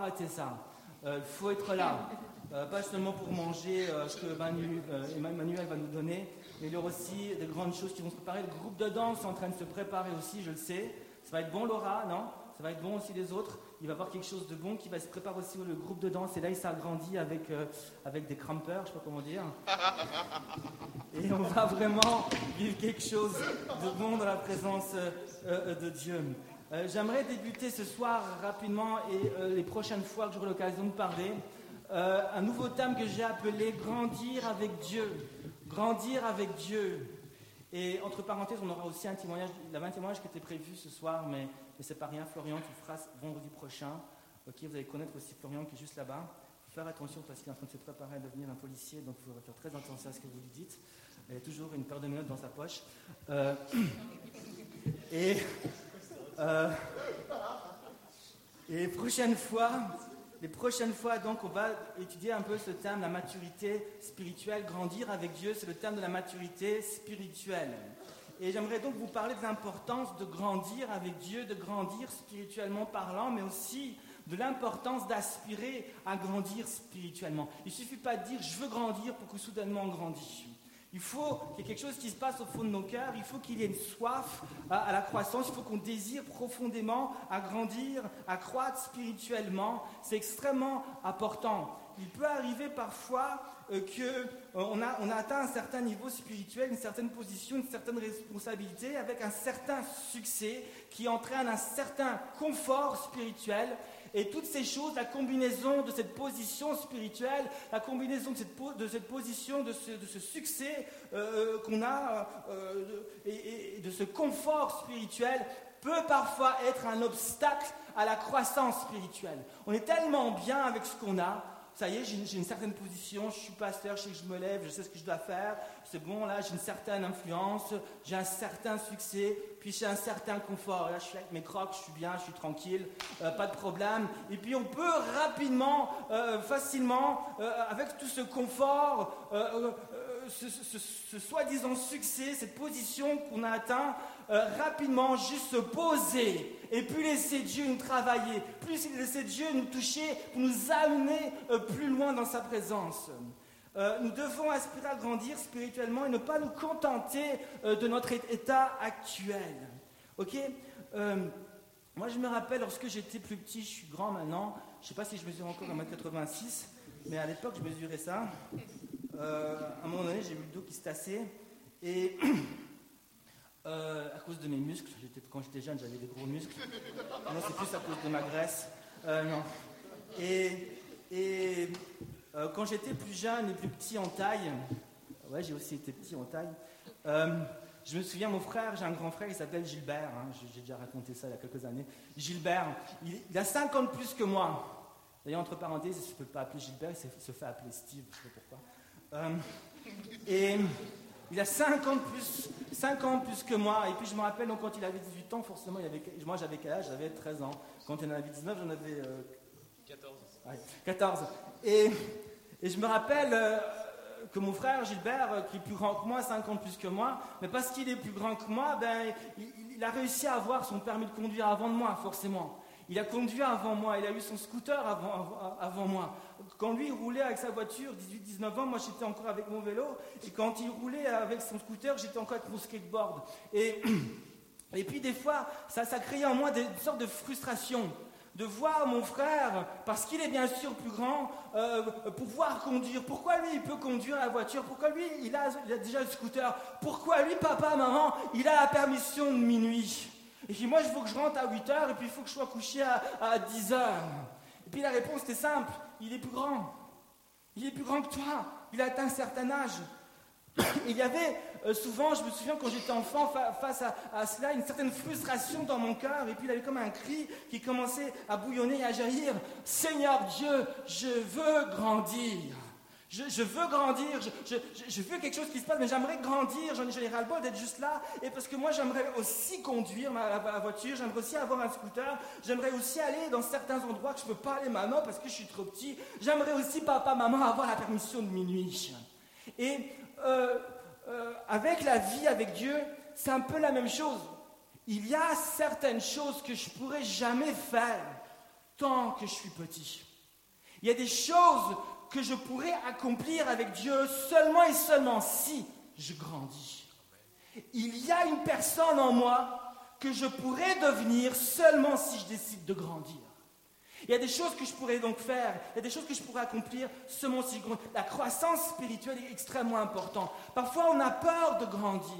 arrêter ça. Euh, il faut être là. Euh, pas seulement pour manger euh, ce que Emmanuel va nous donner, mais il y aura aussi des grandes choses qui vont se préparer. Le groupe de danse est en train de se préparer aussi, je le sais. Ça va être bon, Laura, non? Ça va être bon aussi les autres. Il va y avoir quelque chose de bon qui va se préparer aussi le groupe de danse. Et là, il s'agrandit avec, avec des crampeurs, je ne sais pas comment dire. Et on va vraiment vivre quelque chose de bon dans la présence de Dieu. Euh, j'aimerais débuter ce soir rapidement et euh, les prochaines fois que j'aurai l'occasion de parler, euh, un nouveau thème que j'ai appelé Grandir avec Dieu. Grandir avec Dieu. Et entre parenthèses, on aura aussi un témoignage, il y un témoignage qui était prévu ce soir, mais, mais c'est pas rien. Florian qui fera vendredi prochain. Vous allez connaître aussi Florian qui est juste là-bas. Faire attention parce qu'il est en train de se préparer à devenir un policier, donc il faudra faire très attention à ce que vous lui dites. Il a toujours une paire de menottes dans sa poche. et euh, et prochaine fois, les prochaines fois, donc, on va étudier un peu ce thème, la maturité spirituelle. Grandir avec Dieu, c'est le thème de la maturité spirituelle. Et j'aimerais donc vous parler de l'importance de grandir avec Dieu, de grandir spirituellement parlant, mais aussi de l'importance d'aspirer à grandir spirituellement. Il ne suffit pas de dire je veux grandir pour que soudainement on grandisse. Il faut qu'il y ait quelque chose qui se passe au fond de nos cœurs, il faut qu'il y ait une soif à, la croissance, il faut qu'on désire profondément à grandir, à croître spirituellement. C'est extrêmement important. Il peut arriver parfois euh, qu'on euh, on a atteint un certain niveau spirituel, une certaine position, une certaine responsabilité, avec un certain succès qui entraîne un certain confort spirituel et toutes ces choses, la combinaison de cette position spirituelle, la combinaison de cette, de cette position, de ce, de ce succès euh, qu'on a, euh, et de ce confort spirituel, peut parfois être un obstacle à la croissance spirituelle. On est tellement bien avec ce qu'on a ça y est, j'ai une, certaine position, je suis pasteur, je sais que je me lève, je sais ce que je dois faire, c'est bon, là, j'ai une certaine influence, j'ai un certain succès, puis j'ai un certain confort. Là, je suis avec mes crocs, je suis bien, je suis tranquille, euh, pas de problème. Et puis, on peut rapidement, euh, facilement, euh, avec tout ce confort, ce, soi-disant succès, cette position qu'on a atteint, rapidement juste se poser et puis laisser Dieu nous travailler, plus laisser Dieu nous toucher nous amener euh, plus loin dans sa présence. Euh, nous devons aspirer à grandir spirituellement et ne pas nous contenter de notre état actuel. Ok? Moi, je me rappelle lorsque j'étais plus petit, je suis grand maintenant. Je ne sais pas si je mesure encore 1m86, mais à l'époque, je mesurais ça. Euh, à un moment donné, j'ai eu le dos qui se tassait. Et euh, à cause de mes muscles, quand j'étais jeune, j'avais des gros muscles. Maintenant, c'est plus à cause de ma graisse. Euh, non. Et, et quand j'étais plus jeune et plus petit en taille, ouais, j'ai aussi été petit en taille. je me souviens, mon frère, j'ai un grand frère, il s'appelle Gilbert. Hein, j'ai déjà raconté ça il y a quelques années. Gilbert, il, il a 50 plus que moi. D'ailleurs, entre parenthèses, il ne se peut pas appeler Gilbert, il se fait appeler Steve, je ne sais pas pourquoi. Euh, et il a 5 ans, plus, 5 ans plus que moi. Et puis je me rappelle, donc, quand il avait 18 ans, forcément, il avait, moi j'avais quel âge? J'avais 13 ans. Quand il en avait 19, j'en avais... 14. Euh, 14. Et, et, je me rappelle euh, que mon frère Gilbert, qui est plus grand que moi, 5 ans plus que moi, mais parce qu'il est plus grand que moi, ben, il, il a réussi à avoir son permis de conduire avant de moi, forcément. Il a conduit avant moi, il a eu son scooter avant, avant, moi. Quand lui roulait avec sa voiture, 18-19 ans, moi j'étais encore avec mon vélo. Et quand il roulait avec son scooter, j'étais encore avec mon skateboard. Et, et puis des fois, ça, ça créait en moi des, une sorte de frustration de voir mon frère, parce qu'il est bien sûr plus grand, euh, pouvoir conduire. Pourquoi lui, il peut conduire la voiture? Pourquoi lui, il a, déjà le scooter? Pourquoi lui, papa, maman, il a la permission de minuit? Et puis moi, il faut que je rentre à 8 heures et puis il faut que je sois couché à, 10 heures. Et puis la réponse était simple, il est plus grand. Il est plus grand que toi. Il a atteint un certain âge. il y avait euh, souvent, je me souviens quand j'étais enfant, face à, cela, une certaine frustration dans mon cœur. Et puis il y avait comme un cri qui commençait à bouillonner et à jaillir. Seigneur Dieu, je veux grandir. Je, veux grandir, je, veux quelque chose qui se passe, mais j'aimerais grandir, j'en ai ras-le-bol d'être juste là. Et parce que moi, j'aimerais aussi conduire ma, voiture, j'aimerais aussi avoir un scooter, j'aimerais aussi aller dans certains endroits que je ne peux pas aller maintenant parce que je suis trop petit. J'aimerais aussi, papa, maman, avoir la permission de minuit. Et euh, euh, avec la vie avec Dieu, c'est un peu la même chose. Il y a certaines choses que je pourrais jamais faire tant que je suis petit. Il y a des choses que je pourrais accomplir avec Dieu seulement et seulement si je grandis. Il y a une personne en moi que je pourrais devenir seulement si je décide de grandir. Il y a des choses que je pourrais donc faire, il y a des choses que je pourrais accomplir seulement si je grandis. La croissance spirituelle est extrêmement importante. Parfois, on a peur de grandir.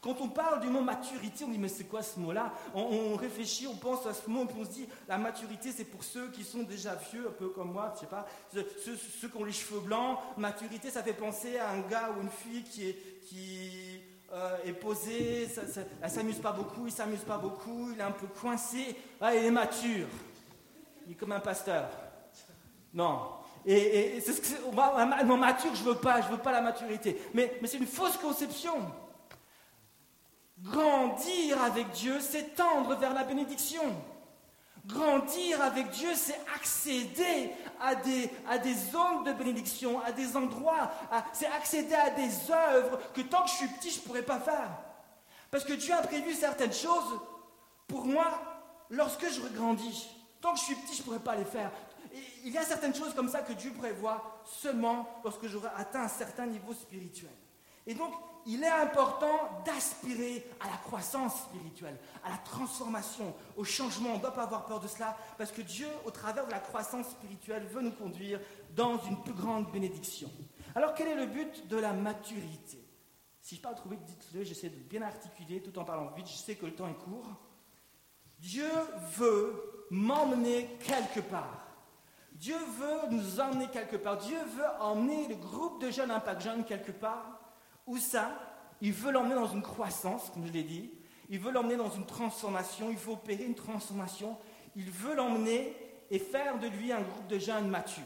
Quand on parle du mot maturité, on dit mais c'est quoi ce mot-là? On, réfléchit, on pense à ce mot, on se dit la maturité c'est pour ceux qui sont déjà vieux, un peu comme moi, je sais pas, ceux, qui ont les cheveux blancs. Maturité, ça fait penser à un gars ou une fille qui est, qui, euh, est posé, ça, s'amuse pas beaucoup, il s'amuse pas beaucoup, il est un peu coincé, ah, il est mature. Il est comme un pasteur. Non. Et, c'est ce que non, mature, je veux pas, je veux pas la maturité. Mais, mais c'est une fausse conception. Grandir avec Dieu, c'est tendre vers la bénédiction. Grandir avec Dieu, c'est accéder à des, zones de bénédiction, à des endroits, c'est accéder à des œuvres que tant que je suis petit, je ne pourrais pas faire. Parce que Dieu a prévu certaines choses pour moi lorsque je grandis. Tant que je suis petit, je ne pourrais pas les faire. il y a certaines choses comme ça que Dieu prévoit seulement lorsque j'aurai atteint un certain niveau spirituel. Et donc, il est important d'aspirer à la croissance spirituelle, à la transformation, au changement. On ne doit pas avoir peur de cela, parce que Dieu, au travers de la croissance spirituelle, veut nous conduire dans une plus grande bénédiction. Alors, quel est le but de la maturité? Si je parle trop vite, dites-le, j'essaie de bien articuler tout en parlant vite, je sais que le temps est court. Dieu veut m'emmener quelque part. Dieu veut nous emmener quelque part. Dieu veut emmener le groupe de jeunes Impact Jeunes quelque part où ça Il veut l'emmener dans une croissance, comme je l'ai dit. Il veut l'emmener dans une transformation. Il veut opérer une transformation. Il veut l'emmener et faire de lui un groupe de jeunes matures.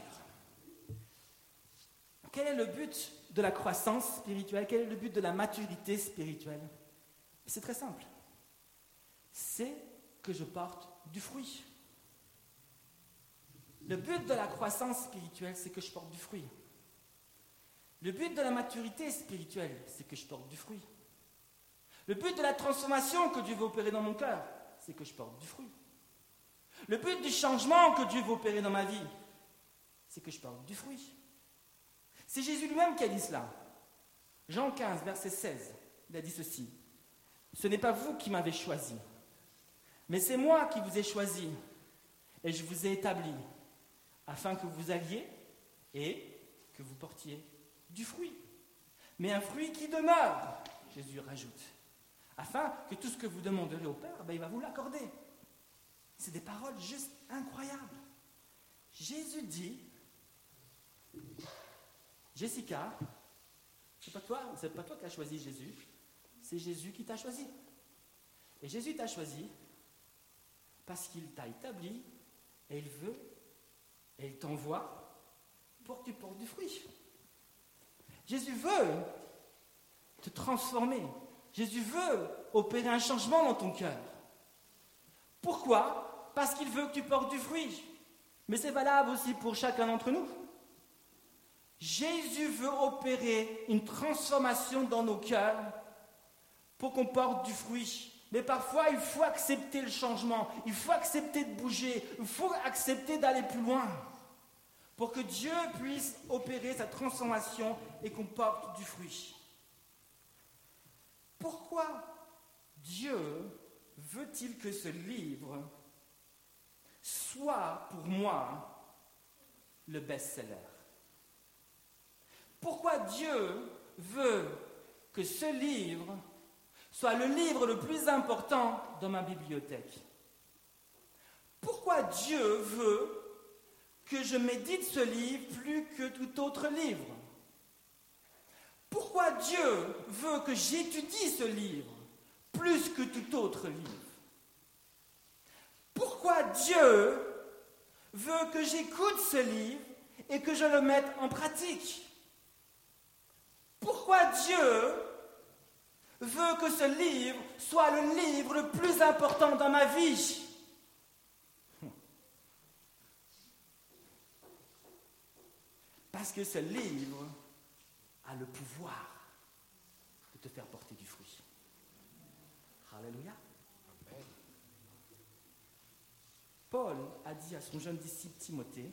Quel est le but de la croissance spirituelle? Quel est le but de la maturité spirituelle? C'est très simple. C'est que je porte du fruit. Le but de la croissance spirituelle, c'est que je porte du fruit. Le but de la maturité spirituelle, c'est que je porte du fruit. Le but de la transformation que Dieu veut opérer dans mon cœur, c'est que je porte du fruit. Le but du changement que Dieu veut opérer dans ma vie, c'est que je porte du fruit. C'est Jésus lui-même qui a dit cela. Jean 15, verset 16, il a dit ceci. Ce n'est pas vous qui m'avez choisi, mais c'est moi qui vous ai choisi et je vous ai établi afin que vous alliez et que vous portiez du fruit. Mais un fruit qui demeure, Jésus rajoute, afin que tout ce que vous demanderez au Père, ben, il va vous l'accorder. C'est des paroles juste incroyables. Jésus dit, Jessica, c'est pas toi, c'est pas toi qui as choisi Jésus, c'est Jésus qui t'a choisi. Et Jésus t'a choisi parce qu'il t'a établi et il veut et il t'envoie pour que tu portes du fruit. Jésus veut te transformer. Jésus veut opérer un changement dans ton cœur. Pourquoi? Parce qu'il veut que tu portes du fruit. Mais c'est valable aussi pour chacun d'entre nous. Jésus veut opérer une transformation dans nos cœurs pour qu'on porte du fruit. Mais parfois, il faut accepter le changement, il faut accepter de bouger, il faut accepter d'aller plus loin pour que Dieu puisse opérer sa transformation et qu'on porte du fruit. Pourquoi Dieu veut-il que ce livre soit pour moi le best-seller? Pourquoi Dieu veut que ce livre soit le livre le plus important dans ma bibliothèque? Pourquoi Dieu veut que je médite ce livre plus que tout autre livre. Pourquoi Dieu veut que j'étudie ce livre plus que tout autre livre? Pourquoi Dieu veut que j'écoute ce livre et que je le mette en pratique? Pourquoi Dieu veut que ce livre soit le livre le plus important dans ma vie? Parce que ce livre a le pouvoir de te faire porter du fruit. Alléluia. Paul a dit à son jeune disciple Timothée,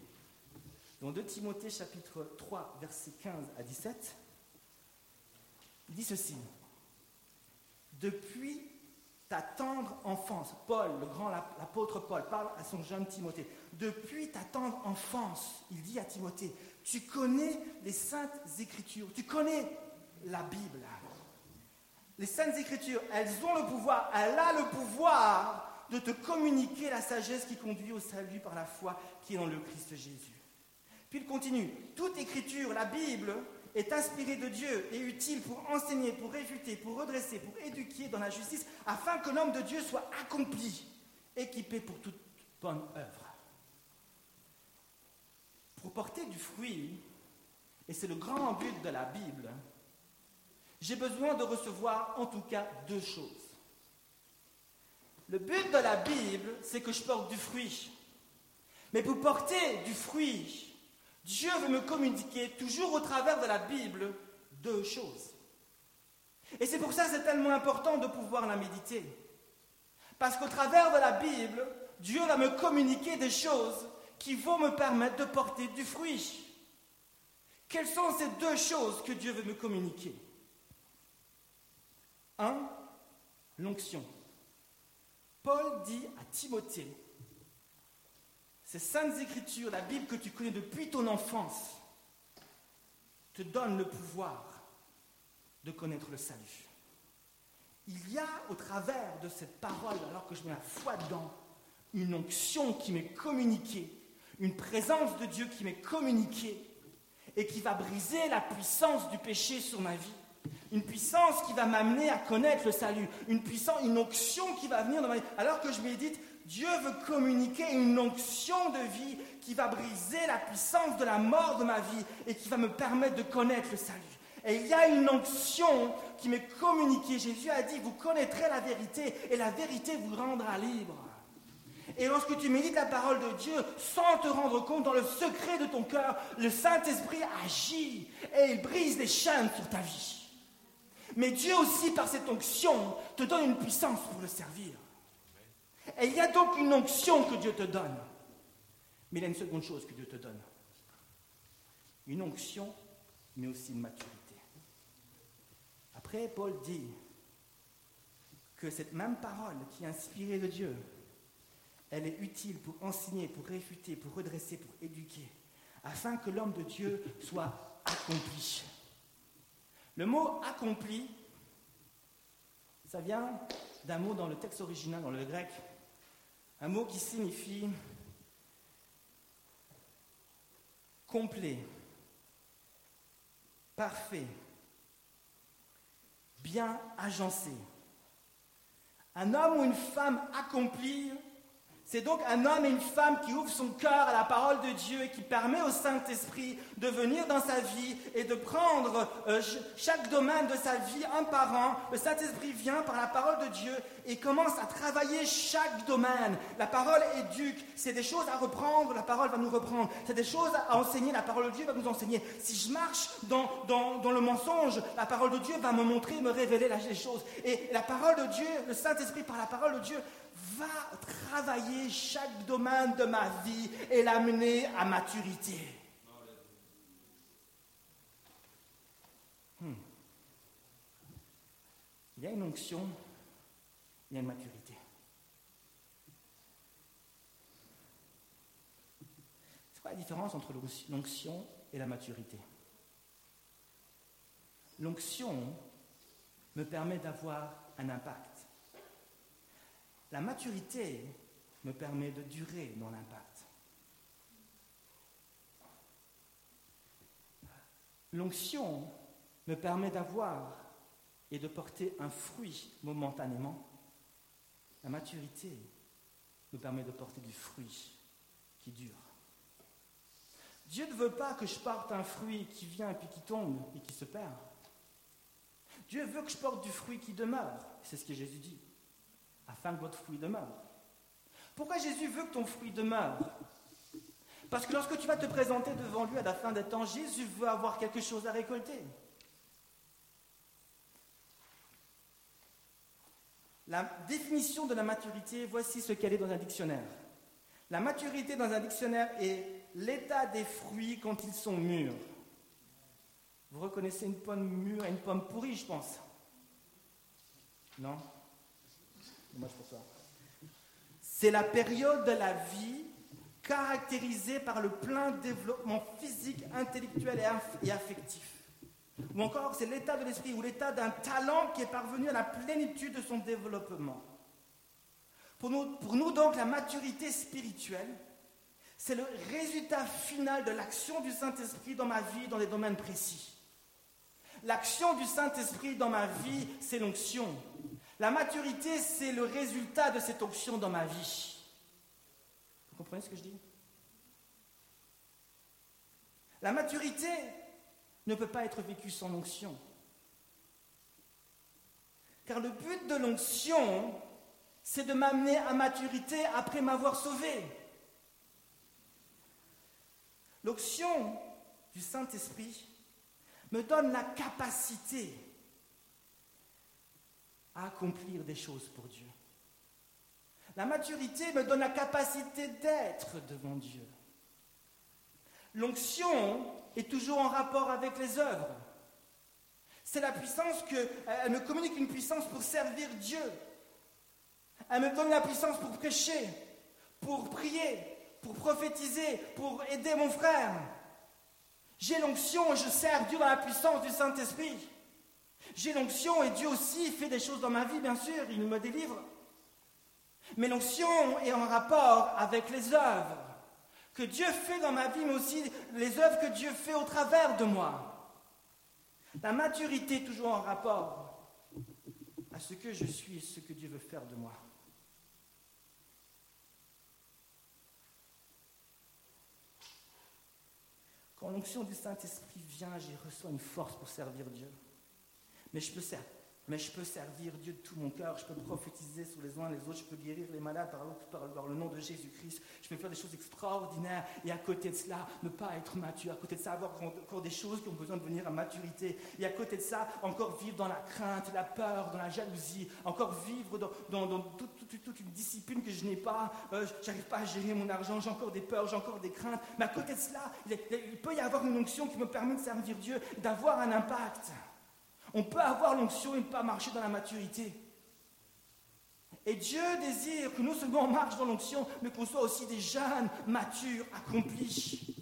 dans 2 Timothée chapitre 3, versets 15 à 17, il dit ceci. Depuis ta tendre enfance, Paul, le grand l'apôtre Paul, parle à son jeune Timothée. Depuis ta tendre enfance, il dit à Timothée, tu connais les saintes écritures, tu connais la Bible. Les saintes écritures, elles ont le pouvoir, elle a le pouvoir de te communiquer la sagesse qui conduit au salut par la foi qui est dans le Christ Jésus. Puis il continue, toute écriture, la Bible, est inspirée de Dieu et utile pour enseigner, pour réfuter, pour redresser, pour éduquer dans la justice, afin que l'homme de Dieu soit accompli, équipé pour toute bonne œuvre. Pour porter du fruit, et c'est le grand but de la Bible, j'ai besoin de recevoir en tout cas deux choses. Le but de la Bible, c'est que je porte du fruit. Mais pour porter du fruit, Dieu veut me communiquer toujours au travers de la Bible deux choses. Et c'est pour ça que c'est tellement important de pouvoir la méditer. Parce qu'au travers de la Bible, Dieu va me communiquer des choses qui vont me permettre de porter du fruit. Quelles sont ces deux choses que Dieu veut me communiquer? Un, l'onction. Paul dit à Timothée, ces saintes écritures, la Bible que tu connais depuis ton enfance, te donnent le pouvoir de connaître le salut. Il y a au travers de cette parole, alors que je mets la foi dedans, une onction qui m'est communiquée, une présence de Dieu qui m'est communiquée et qui va briser la puissance du péché sur ma vie. Une puissance qui va m'amener à connaître le salut. Une puissance, une onction qui va venir dans ma vie. Alors que je médite, Dieu veut communiquer une onction de vie qui va briser la puissance de la mort de ma vie et qui va me permettre de connaître le salut. Et il y a une onction qui m'est communiquée. Jésus a dit, vous connaîtrez la vérité et la vérité vous rendra libre. Et lorsque tu médites la parole de Dieu sans te rendre compte dans le secret de ton cœur, le Saint-Esprit agit et il brise les chaînes sur ta vie. Mais Dieu aussi, par cette onction, te donne une puissance pour le servir. Et il y a donc une onction que Dieu te donne. Mais il y a une seconde chose que Dieu te donne. Une onction, mais aussi une maturité. Après, Paul dit que cette même parole qui est inspirée de Dieu, elle est utile pour enseigner, pour réfuter, pour redresser, pour éduquer, afin que l'homme de Dieu soit accompli. Le mot accompli, ça vient d'un mot dans le texte original, dans le grec, un mot qui signifie complet, parfait, bien agencé. Un homme ou une femme accompli c'est donc un homme et une femme qui ouvrent son cœur à la parole de Dieu et qui permet au Saint-Esprit de venir dans sa vie et de prendre euh, chaque domaine de sa vie un par un. Le Saint-Esprit vient par la parole de Dieu et commence à travailler chaque domaine. La parole éduque, c'est des choses à reprendre, la parole va nous reprendre. C'est des choses à enseigner, la parole de Dieu va nous enseigner. Si je marche dans, dans, le mensonge, la parole de Dieu va me montrer, me révéler les choses. Et la parole de Dieu, le Saint-Esprit par la parole de Dieu va travailler chaque domaine de ma vie et l'amener à maturité. Hmm. Il y a une onction, il y a une maturité. C'est quoi la différence entre l'onction et la maturité? L'onction me permet d'avoir un impact. La maturité me permet de durer dans l'impact. L'onction me permet d'avoir et de porter un fruit momentanément. La maturité me permet de porter du fruit qui dure. Dieu ne veut pas que je porte un fruit qui vient puis qui tombe et qui se perd. Dieu veut que je porte du fruit qui demeure. C'est ce que Jésus dit afin que votre fruit demeure. Pourquoi Jésus veut que ton fruit demeure Parce que lorsque tu vas te présenter devant lui à la fin des temps, Jésus veut avoir quelque chose à récolter. La définition de la maturité, voici ce qu'elle est dans un dictionnaire. La maturité dans un dictionnaire est l'état des fruits quand ils sont mûrs. Vous reconnaissez une pomme mûre et une pomme pourrie, je pense. Non? C'est la période de la vie caractérisée par le plein développement physique, intellectuel et affectif. Ou encore, c'est l'état de l'esprit ou l'état d'un talent qui est parvenu à la plénitude de son développement. Pour nous donc, la maturité spirituelle, c'est le résultat final de l'action du Saint-Esprit dans ma vie dans des domaines précis. L'action du Saint-Esprit dans ma vie, c'est l'onction. La maturité, c'est le résultat de cette onction dans ma vie. Vous comprenez ce que je dis? La maturité, ne peut pas être vécu sans l'onction. Car le but de l'onction, c'est de m'amener à maturité après m'avoir sauvé. L'onction du Saint-Esprit me donne la capacité à accomplir des choses pour Dieu. La maturité me donne la capacité d'être devant Dieu. L'onction est toujours en rapport avec les œuvres. C'est la puissance que. Elle me communique une puissance pour servir Dieu. Elle me donne la puissance pour prêcher, pour prier, pour prophétiser, pour aider mon frère. J'ai l'onction et je sers Dieu dans la puissance du Saint-Esprit. J'ai l'onction et Dieu aussi fait des choses dans ma vie, bien sûr, il me délivre. Mais l'onction est en rapport avec les œuvres que Dieu fait dans ma vie, mais aussi les œuvres que Dieu fait au travers de moi. La maturité est toujours en rapport à ce que je suis et ce que Dieu veut faire de moi. Quand l'onction du Saint-Esprit vient, j'y reçois une force pour servir Dieu. Mais je peux servir Dieu de tout mon cœur, je peux prophétiser sur les uns les autres, je peux guérir les malades par, le nom de Jésus-Christ, je peux faire des choses extraordinaires et à côté de cela, ne pas être mature, à côté de ça, avoir encore des choses qui ont besoin de venir à maturité, et à côté de ça, encore vivre dans la crainte, la peur, dans la jalousie, encore vivre dans, toute, une discipline que je n'ai pas, euh, j'arrive pas à gérer mon argent, j'ai encore des peurs, j'ai encore des craintes, mais à côté de cela, il peut y avoir une onction qui me permet de servir Dieu, d'avoir un impact. On peut avoir l'onction et ne pas marcher dans la maturité. Et Dieu désire que non seulement on marche dans l'onction, mais qu'on soit aussi des jeunes matures, accomplis.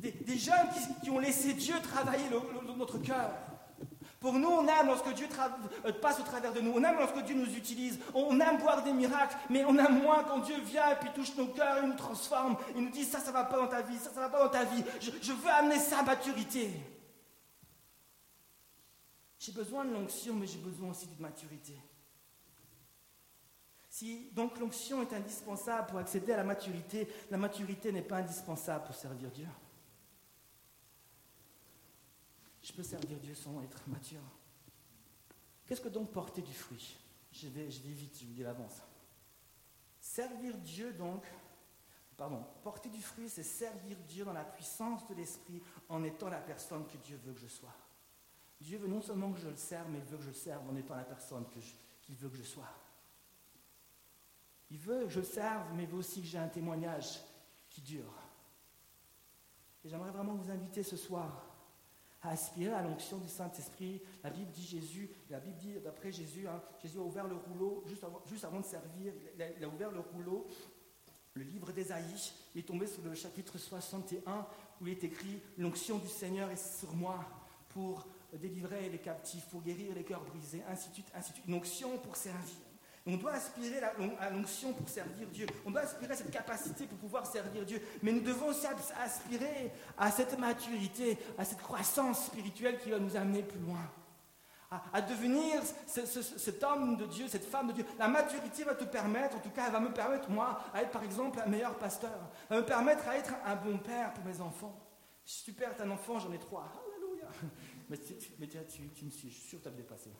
Des, jeunes qui, ont laissé Dieu travailler notre cœur. Pour nous, on aime lorsque Dieu euh, passe au travers de nous. On aime lorsque Dieu nous utilise. On aime voir des miracles, mais on aime moins quand Dieu vient et puis touche nos cœurs et nous transforme. Il nous dit ça, ça va pas dans ta vie, ça, ça va pas dans ta vie. Je, je veux amener ça à maturité. J'ai besoin de l'onction, mais j'ai besoin aussi de maturité. Si donc l'onction est indispensable pour accéder à la maturité, la maturité n'est pas indispensable pour servir Dieu. Je peux servir Dieu sans être mature. Qu'est-ce que donc porter du fruit? Je vais, je vais vite, je vous dis l'avance. Servir Dieu donc, pardon, porter du fruit, c'est servir Dieu dans la puissance de l'esprit en étant la personne que Dieu veut que je sois. Dieu veut non seulement que je le serve, mais il veut que je le serve en étant la personne qu'il veut que je sois. Il veut que je le serve, mais il veut aussi que j'ai un témoignage qui dure. Et j'aimerais vraiment vous inviter ce soir à aspirer à l'onction du Saint-Esprit. La Bible dit Jésus, la Bible dit d'après Jésus, hein, Jésus a ouvert le rouleau juste avant, juste avant de servir, il a, ouvert le rouleau, le livre d'Ésaïe, il est tombé sur le chapitre 61 où il est écrit L'onction du Seigneur est sur moi pour délivrer les captifs, pour guérir les cœurs brisés, ainsi de suite, ainsi de suite. Une onction pour servir. On doit aspirer à l'onction pour servir Dieu. On doit aspirer à cette capacité pour pouvoir servir Dieu. Mais nous devons aussi aspirer à cette maturité, à cette croissance spirituelle qui va nous amener plus loin. À, devenir cet homme de Dieu, cette femme de Dieu. La maturité va te permettre, en tout cas, elle va me permettre, moi, à être par exemple un meilleur pasteur. Elle va me permettre à être un bon père pour mes enfants. Super, t'as un enfant, j'en ai trois. Alléluia. Mais, tu, mais tu, tu, me suis, je suis sûr que tu as dépassé.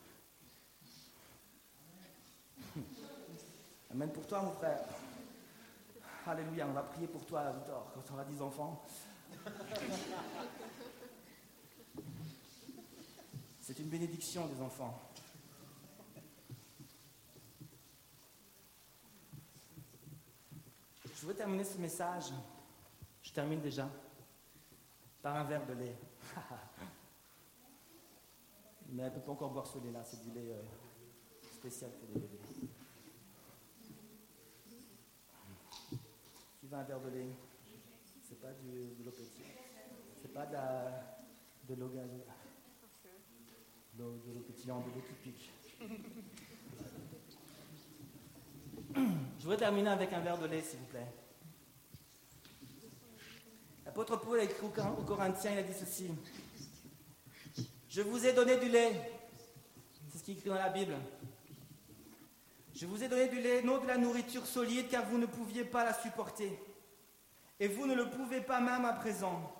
Amen pour toi, mon frère. Alléluia, on va prier pour toi, Victor, quand tu auras 10 enfants. C'est une bénédiction des enfants. Je veux terminer ce message, je termine déjà, par un verre de lait. Mais elle ne peut pas encore boire ce lait-là, c'est du lait euh, spécial pour les bébés. Qui veut un verre de lait? C'est pas du, de l'eau pétillante. C'est pas de, la, de l'eau. De l'eau pétillante, de l'eau qui pique. Je voudrais terminer avec un verre de lait, s'il vous plaît. L'apôtre Paul a écrit aux Corinthiens, il a dit ceci. Je vous ai donné du lait. C'est ce qui est écrit dans la Bible. Je vous ai donné du lait, non de la nourriture solide, car vous ne pouviez pas la supporter. Et vous ne le pouvez pas même à présent.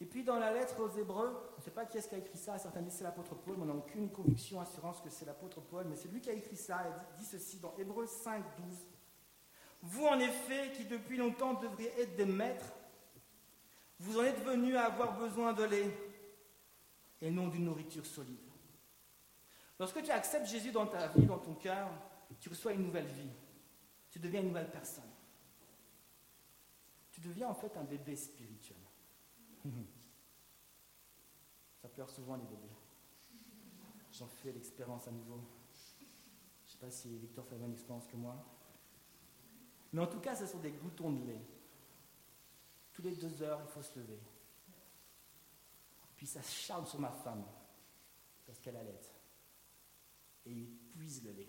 Et puis dans la lettre aux Hébreux, je ne sais pas qui est-ce qui a écrit ça, certains disent c'est l'apôtre Paul, mais on n'a aucune conviction, assurance que c'est l'apôtre Paul, mais c'est lui qui a écrit ça, il dit ceci dans Hébreux 5, 12. Vous en effet, qui depuis longtemps devriez être des maîtres, vous en êtes venus à avoir besoin de lait et non d'une nourriture solide. Lorsque tu acceptes Jésus dans ta vie, dans ton cœur, tu reçois une nouvelle vie. Tu deviens une nouvelle personne. Tu deviens en fait un bébé spirituel. Ça pleure souvent les bébés. J'en fais l'expérience à nouveau. Je ne sais pas si Victor fait la même expérience que moi. Mais en tout cas, ce sont des goutons de lait. Tous les deux heures, il faut se lever. Puis ça charme sur ma femme, parce qu'elle allait. Et il puise le lait.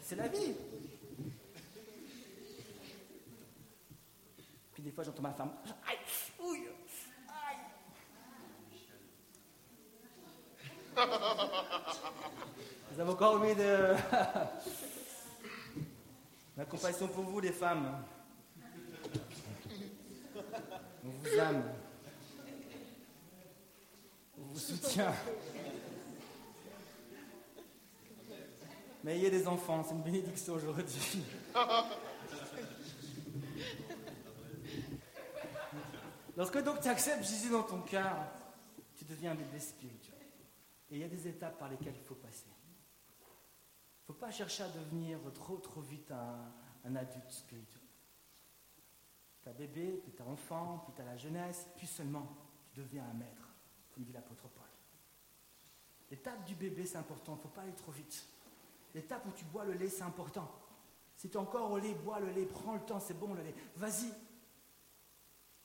C'est la vie. Puis des fois, j'entends ma femme. Aïe, ouille, aïe. Vous avez encore envie de. Ma compassion pour vous, les femmes. On vous aime. On vous soutient. Mais ayez des enfants, c'est une bénédiction aujourd'hui. Lorsque donc tu acceptes Jésus dans ton cœur, tu deviens un bébé spirituel. Et il y a des étapes par lesquelles il faut passer. Il ne faut pas chercher à devenir trop trop vite un, un adulte spirituel. Tu as bébé, puis tu as enfant, puis tu as la jeunesse, puis seulement tu deviens un maître, comme dit l'apôtre Paul. L'étape du bébé, c'est important, il ne faut pas aller trop vite. L'étape où tu bois le lait, c'est important. Si tu es encore au lait, bois le lait, prends le temps, c'est bon le lait. Vas-y,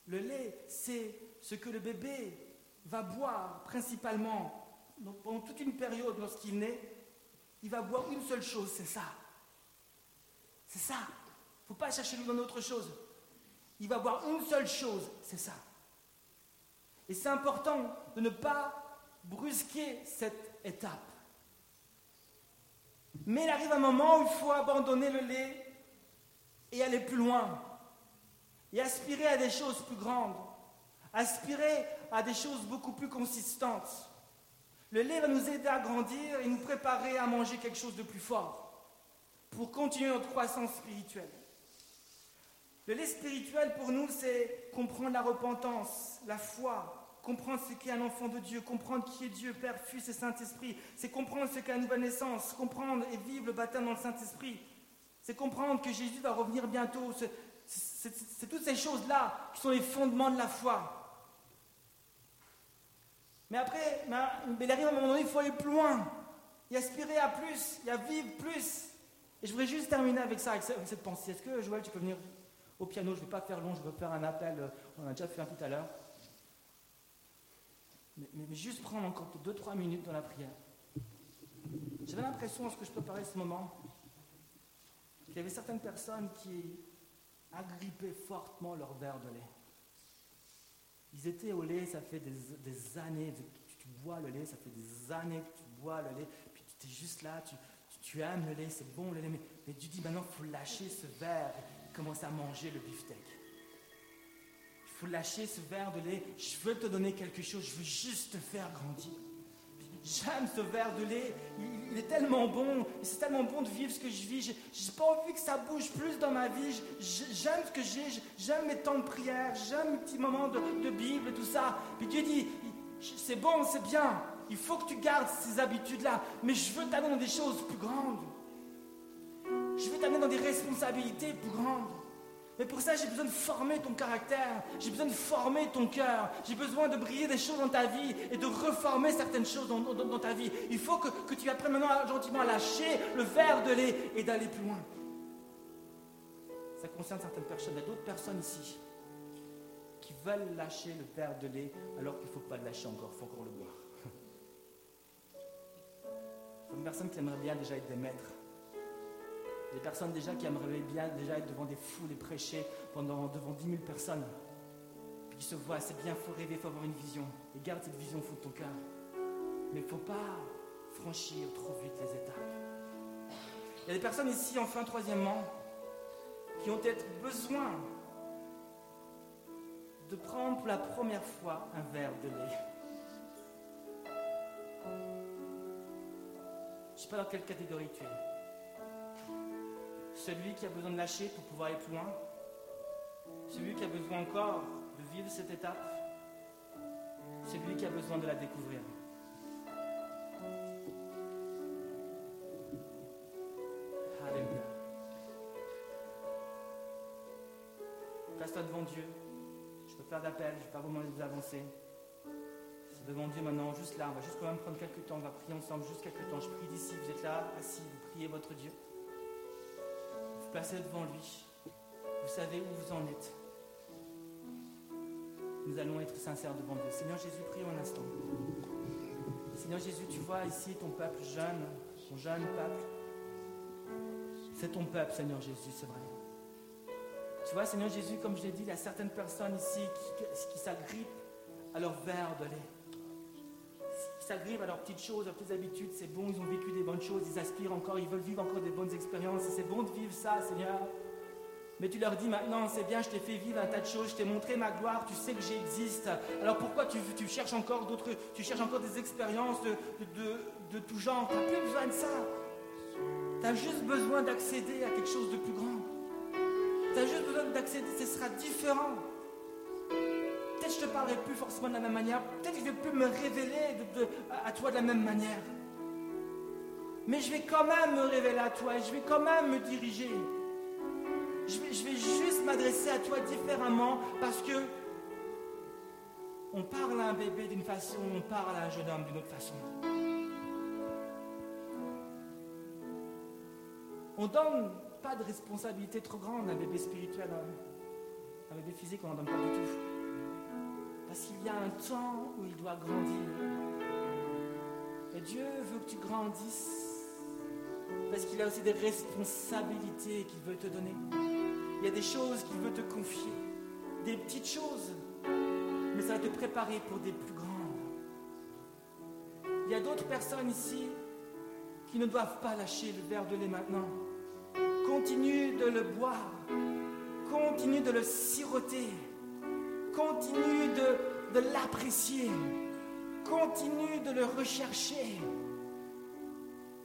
le lait, c'est ce que le bébé va boire principalement pendant toute une période lorsqu'il naît. Il va boire une seule chose, c'est ça. C'est ça. Il ne faut pas chercher dans autre chose. Il va boire une seule chose, c'est ça. Et c'est important de ne pas brusquer cette étape. Mais il arrive un moment où il faut abandonner le lait et aller plus loin et aspirer à des choses plus grandes, aspirer à des choses beaucoup plus consistantes. Le lait va nous aider à grandir et nous préparer à manger quelque chose de plus fort pour continuer notre croissance spirituelle. Le lait spirituel pour nous, c'est comprendre la repentance, la foi, comprendre ce qu'est un enfant de Dieu, comprendre qui est Dieu, Père, Fils et Saint-Esprit. C'est comprendre ce qu'est la nouvelle naissance, comprendre et vivre le baptême dans le Saint-Esprit. C'est comprendre que Jésus va revenir bientôt, c'est toutes ces choses-là qui sont les fondements de la foi. Mais après, il arrive à un moment donné, il faut aller plus loin, y aspirer à plus, y vivre plus. Et je voudrais juste terminer avec ça, avec cette pensée. Est-ce que Joël, tu peux venir au piano Je ne vais pas faire long, je vais faire un appel, euh, on a déjà fait un tout à l'heure. Mais, juste prendre encore 2-3 minutes dans la prière. J'avais l'impression, lorsque je préparais ce moment, qu'il y avait certaines personnes qui agripper fortement leur verre de lait. Ils étaient au lait, ça fait des, années, tu, tu, bois le lait, ça fait des années que tu bois le lait, puis tu es juste là, tu, tu, aimes le lait, c'est bon le lait, mais, mais tu dis maintenant il faut lâcher ce verre et commencer à manger le beefsteak. Il faut lâcher ce verre de lait, je veux te donner quelque chose, je veux juste te faire grandir. J'aime ce verre de lait, il, est tellement bon, c'est tellement bon de vivre ce que je vis. J'ai pas envie que ça bouge plus dans ma vie. J'aime ce que j'ai, j'aime mes temps de prière, j'aime mes petits moments de, de Bible et tout ça. Puis Dieu dit, c'est bon, c'est bien, il faut que tu gardes ces habitudes-là, mais je veux t'amener des choses plus grandes. Je veux t'amener dans des responsabilités plus grandes. Mais pour ça, j'ai besoin de former ton caractère, j'ai besoin de former ton cœur, j'ai besoin de briller des choses dans ta vie et de reformer certaines choses dans, ta vie. Il faut que, que tu apprennes maintenant gentiment à lâcher le verre de lait et d'aller plus loin. Ça concerne certaines personnes. Il y a d'autres personnes ici qui veulent lâcher le verre de lait alors qu'il ne faut pas le lâcher encore, il faut encore le boire. Une personne qui aimerait bien déjà être des maîtres. Des personnes déjà qui aimeraient bien déjà être devant des foules et prêcher pendant, devant 10 000 personnes. Puis qui se voient, c'est bien, faut rêver, faut avoir une vision. Et garde cette vision au fond de ton cœur. Mais il ne faut pas franchir trop vite les étapes. Il y a des personnes ici, enfin, troisièmement, qui ont peut-être besoin de prendre pour la première fois un verre de lait. Je ne sais pas dans quelle catégorie tu es. Celui qui a besoin de lâcher pour pouvoir aller plus loin. Celui qui a besoin encore de vivre cette étape. Celui qui a besoin de la découvrir. Alléluia. Place-toi devant Dieu. Je peux faire d'appel, je ne vais pas vous demander de vous avancer. C'est devant Dieu maintenant, juste là. On va juste quand même prendre quelques temps. On va prier ensemble juste quelques temps. Je prie d'ici. Vous êtes là, assis, vous priez votre Dieu. Placez devant lui. Vous savez où vous en êtes. Nous allons être sincères devant Dieu. Seigneur Jésus, prie un instant. Seigneur Jésus, tu vois ici ton peuple jeune, ton jeune peuple. C'est ton peuple, Seigneur Jésus, c'est vrai. Tu vois, Seigneur Jésus, comme je l'ai dit, il y a certaines personnes ici qui, s'agrippent à leur verre de lait. S'agrippent à leurs petites choses, leurs petites habitudes. C'est bon, ils ont vécu des bonnes choses, ils aspirent encore, ils veulent vivre encore des bonnes expériences. c'est bon de vivre ça, Seigneur. Mais tu leur dis maintenant, c'est bien, je t'ai fait vivre un tas de choses, je t'ai montré ma gloire, tu sais que j'existe. Alors pourquoi tu, cherches encore d'autres, tu cherches encore des expériences de, de, de tout genre? Tu n'as plus besoin de ça. Tu as juste besoin d'accéder à quelque chose de plus grand. Tu as juste besoin d'accéder, ce sera différent. Parlerai plus forcément de la même manière, peut-être que je ne vais plus me révéler à toi de la même manière. Mais je vais quand même me révéler à toi et je vais quand même me diriger. Je vais, juste m'adresser à toi différemment parce que on parle à un bébé d'une façon, on parle à un jeune homme d'une autre façon. On donne pas de responsabilité trop grande un bébé spirituel. Un bébé physique, on n'en donne pas du tout. Parce qu'il y a un temps où il doit grandir. Et Dieu veut que tu grandisses. Parce qu'il a aussi des responsabilités qu'il veut te donner. Il y a des choses qu'il veut te confier. Des petites choses. Mais ça va te préparer pour des plus grandes. Il y a d'autres personnes ici qui ne doivent pas lâcher le verre de lait maintenant. Continue de le boire. Continue de le siroter. Continue de, l'apprécier. Continue de le rechercher.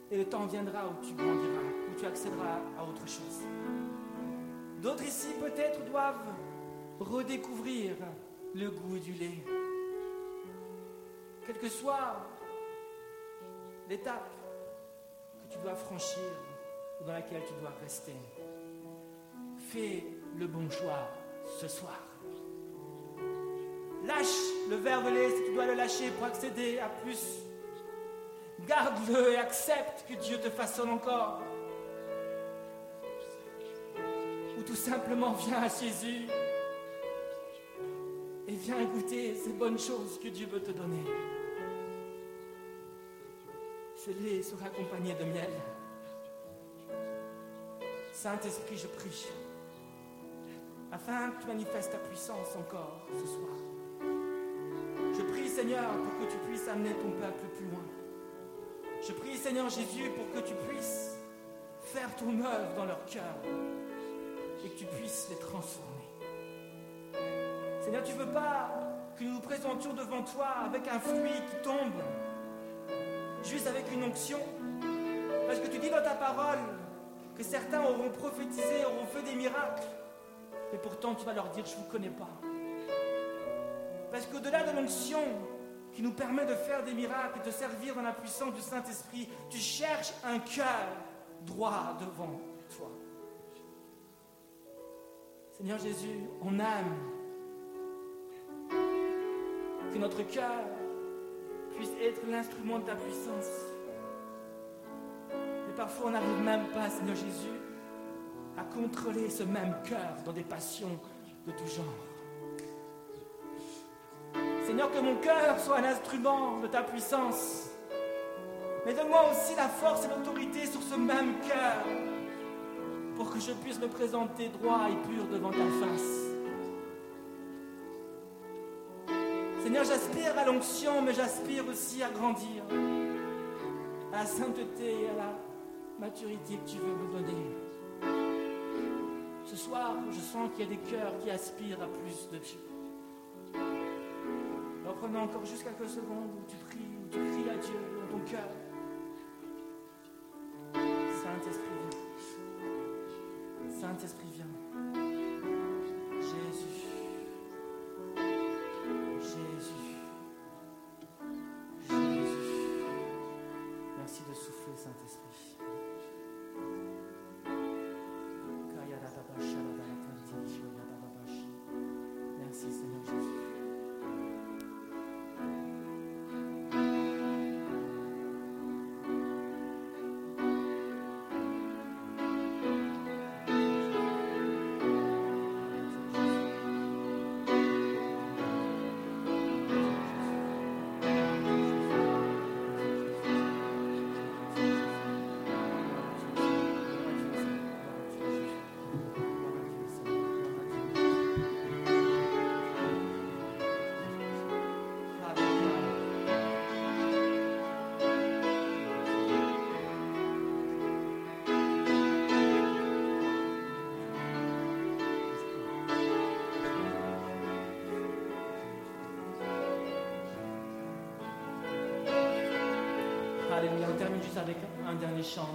Et le temps viendra où tu grandiras, où tu accéderas à autre chose. D'autres ici peut-être doivent redécouvrir le goût du lait. Quelle que soit l'étape que tu dois franchir, dans laquelle tu dois rester. Fais le bon choix ce soir. Lâche le verre de lait si tu dois le lâcher pour accéder à plus. Garde-le et accepte que Dieu te façonne encore. Ou tout simplement viens à Jésus et viens goûter ces bonnes choses que Dieu veut te donner. Ce lait sera accompagné de miel. Saint-Esprit, je prie, afin que tu manifestes ta puissance encore ce soir. Seigneur, pour que tu puisses amener ton peuple plus loin. Je prie, Seigneur Jésus, pour que tu puisses faire ton œuvre dans leur cœur et que tu puisses les transformer. Seigneur, tu ne veux pas que nous nous présentions devant toi avec un fruit qui tombe, juste avec une onction, parce que tu dis dans ta parole, que certains auront prophétisé, auront fait des miracles, mais pourtant tu vas leur dire, je ne vous connais pas. Parce qu'au-delà de l'onction qui nous permet de faire des miracles et de servir dans la puissance du Saint-Esprit, tu cherches un cœur droit devant toi. Seigneur Jésus, on aime que notre cœur puisse être l'instrument de ta puissance. Mais parfois, on n'arrive même pas, Seigneur Jésus, à contrôler ce même cœur dans des passions de tout genre. Seigneur, que mon cœur soit un instrument de ta puissance. Mais donne-moi aussi la force et l'autorité sur ce même cœur pour que je puisse me présenter droit et pur devant ta face. Seigneur, j'aspire à l'onction, mais j'aspire aussi à grandir, à la sainteté et à la maturité que tu veux me donner. Ce soir, je sens qu'il y a des cœurs qui aspirent à plus de Dieu. Prenons encore juste quelques secondes où tu pries, où tu cries à Dieu dans ton cœur. Saint-Esprit, viens. Saint-Esprit. Alléluia. On termine juste avec un dernier chant,